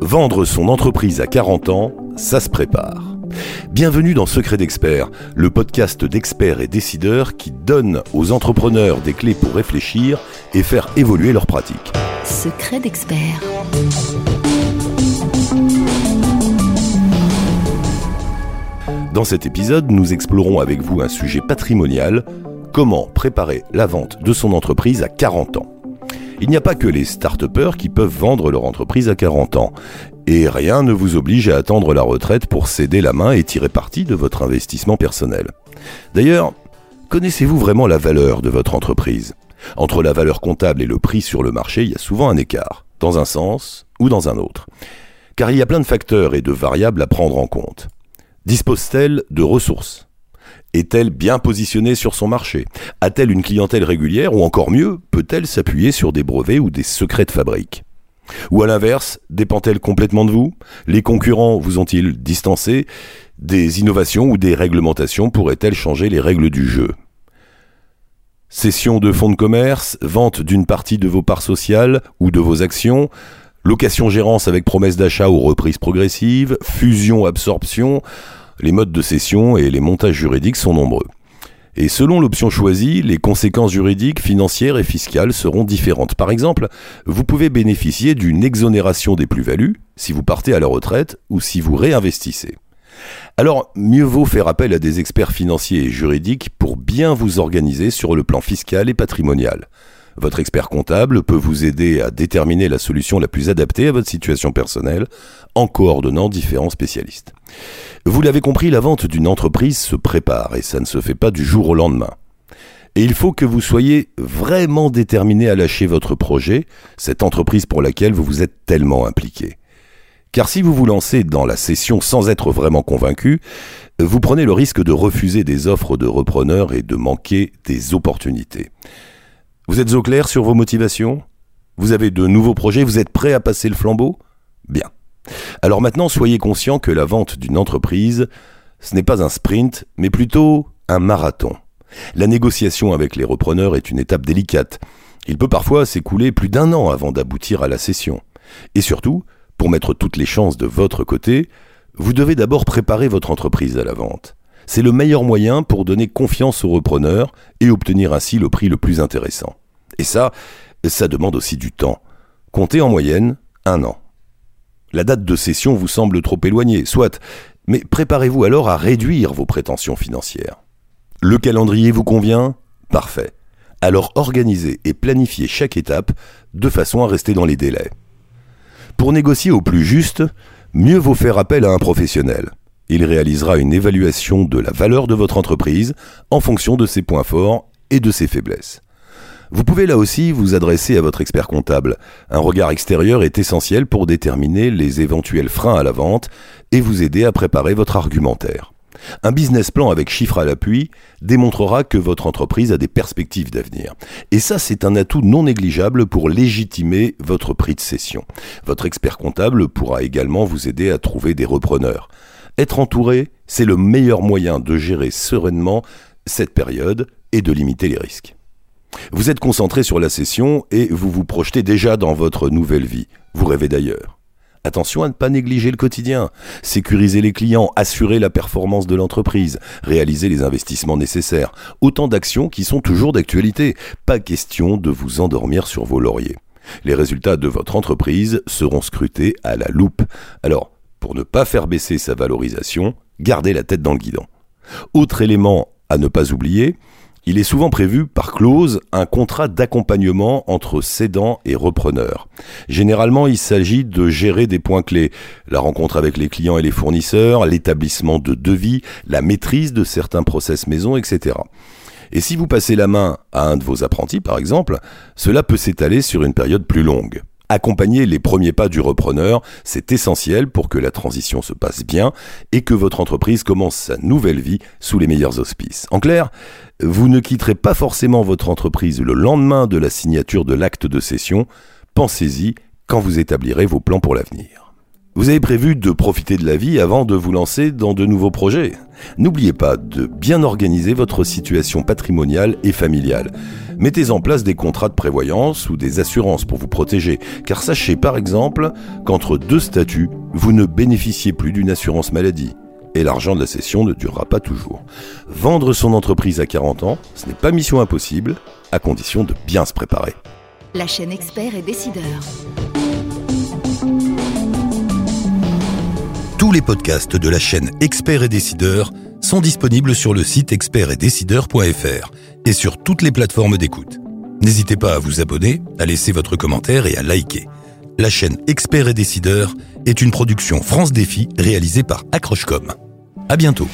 Vendre son entreprise à 40 ans, ça se prépare. Bienvenue dans Secret d'Expert, le podcast d'experts et décideurs qui donne aux entrepreneurs des clés pour réfléchir et faire évoluer leurs pratiques. Secret d'Expert. Dans cet épisode, nous explorons avec vous un sujet patrimonial, comment préparer la vente de son entreprise à 40 ans. Il n'y a pas que les start qui peuvent vendre leur entreprise à 40 ans. Et rien ne vous oblige à attendre la retraite pour céder la main et tirer parti de votre investissement personnel. D'ailleurs, connaissez-vous vraiment la valeur de votre entreprise? Entre la valeur comptable et le prix sur le marché, il y a souvent un écart, dans un sens ou dans un autre. Car il y a plein de facteurs et de variables à prendre en compte. Dispose-t-elle de ressources? Est-elle bien positionnée sur son marché? A-t-elle une clientèle régulière ou encore mieux, peut-elle s'appuyer sur des brevets ou des secrets de fabrique? Ou à l'inverse, dépend-elle complètement de vous? Les concurrents vous ont-ils distancé? Des innovations ou des réglementations pourraient-elles changer les règles du jeu? Cession de fonds de commerce, vente d'une partie de vos parts sociales ou de vos actions, location-gérance avec promesse d'achat ou reprise progressive, fusion-absorption, les modes de cession et les montages juridiques sont nombreux. Et selon l'option choisie, les conséquences juridiques, financières et fiscales seront différentes. Par exemple, vous pouvez bénéficier d'une exonération des plus-values si vous partez à la retraite ou si vous réinvestissez. Alors, mieux vaut faire appel à des experts financiers et juridiques pour bien vous organiser sur le plan fiscal et patrimonial. Votre expert comptable peut vous aider à déterminer la solution la plus adaptée à votre situation personnelle en coordonnant différents spécialistes. Vous l'avez compris, la vente d'une entreprise se prépare et ça ne se fait pas du jour au lendemain. Et il faut que vous soyez vraiment déterminé à lâcher votre projet, cette entreprise pour laquelle vous vous êtes tellement impliqué. Car si vous vous lancez dans la session sans être vraiment convaincu, vous prenez le risque de refuser des offres de repreneurs et de manquer des opportunités. Vous êtes au clair sur vos motivations? Vous avez de nouveaux projets? Vous êtes prêt à passer le flambeau? Bien. Alors maintenant, soyez conscient que la vente d'une entreprise, ce n'est pas un sprint, mais plutôt un marathon. La négociation avec les repreneurs est une étape délicate. Il peut parfois s'écouler plus d'un an avant d'aboutir à la cession. Et surtout, pour mettre toutes les chances de votre côté, vous devez d'abord préparer votre entreprise à la vente. C'est le meilleur moyen pour donner confiance aux repreneurs et obtenir ainsi le prix le plus intéressant. Et ça, ça demande aussi du temps. Comptez en moyenne un an. La date de cession vous semble trop éloignée, soit, mais préparez-vous alors à réduire vos prétentions financières. Le calendrier vous convient? Parfait. Alors organisez et planifiez chaque étape de façon à rester dans les délais. Pour négocier au plus juste, mieux vaut faire appel à un professionnel. Il réalisera une évaluation de la valeur de votre entreprise en fonction de ses points forts et de ses faiblesses. Vous pouvez là aussi vous adresser à votre expert comptable. Un regard extérieur est essentiel pour déterminer les éventuels freins à la vente et vous aider à préparer votre argumentaire. Un business plan avec chiffres à l'appui démontrera que votre entreprise a des perspectives d'avenir. Et ça, c'est un atout non négligeable pour légitimer votre prix de cession. Votre expert comptable pourra également vous aider à trouver des repreneurs. Être entouré, c'est le meilleur moyen de gérer sereinement cette période et de limiter les risques. Vous êtes concentré sur la session et vous vous projetez déjà dans votre nouvelle vie. Vous rêvez d'ailleurs. Attention à ne pas négliger le quotidien. Sécuriser les clients, assurer la performance de l'entreprise, réaliser les investissements nécessaires. Autant d'actions qui sont toujours d'actualité. Pas question de vous endormir sur vos lauriers. Les résultats de votre entreprise seront scrutés à la loupe. Alors, pour ne pas faire baisser sa valorisation, gardez la tête dans le guidon. Autre élément à ne pas oublier, il est souvent prévu par clause un contrat d'accompagnement entre cédant et repreneur. Généralement, il s'agit de gérer des points clés, la rencontre avec les clients et les fournisseurs, l'établissement de devis, la maîtrise de certains process maison, etc. Et si vous passez la main à un de vos apprentis, par exemple, cela peut s'étaler sur une période plus longue. Accompagner les premiers pas du repreneur, c'est essentiel pour que la transition se passe bien et que votre entreprise commence sa nouvelle vie sous les meilleurs auspices. En clair, vous ne quitterez pas forcément votre entreprise le lendemain de la signature de l'acte de cession. Pensez-y quand vous établirez vos plans pour l'avenir. Vous avez prévu de profiter de la vie avant de vous lancer dans de nouveaux projets. N'oubliez pas de bien organiser votre situation patrimoniale et familiale. Mettez en place des contrats de prévoyance ou des assurances pour vous protéger, car sachez par exemple qu'entre deux statuts, vous ne bénéficiez plus d'une assurance maladie. Et l'argent de la cession ne durera pas toujours. Vendre son entreprise à 40 ans, ce n'est pas mission impossible, à condition de bien se préparer. La chaîne expert et décideur. Tous les podcasts de la chaîne Experts et Décideurs sont disponibles sur le site expertetdecideurs.fr et sur toutes les plateformes d'écoute. N'hésitez pas à vous abonner, à laisser votre commentaire et à liker. La chaîne Experts et Décideurs est une production France Défi réalisée par Accrochecom. À bientôt.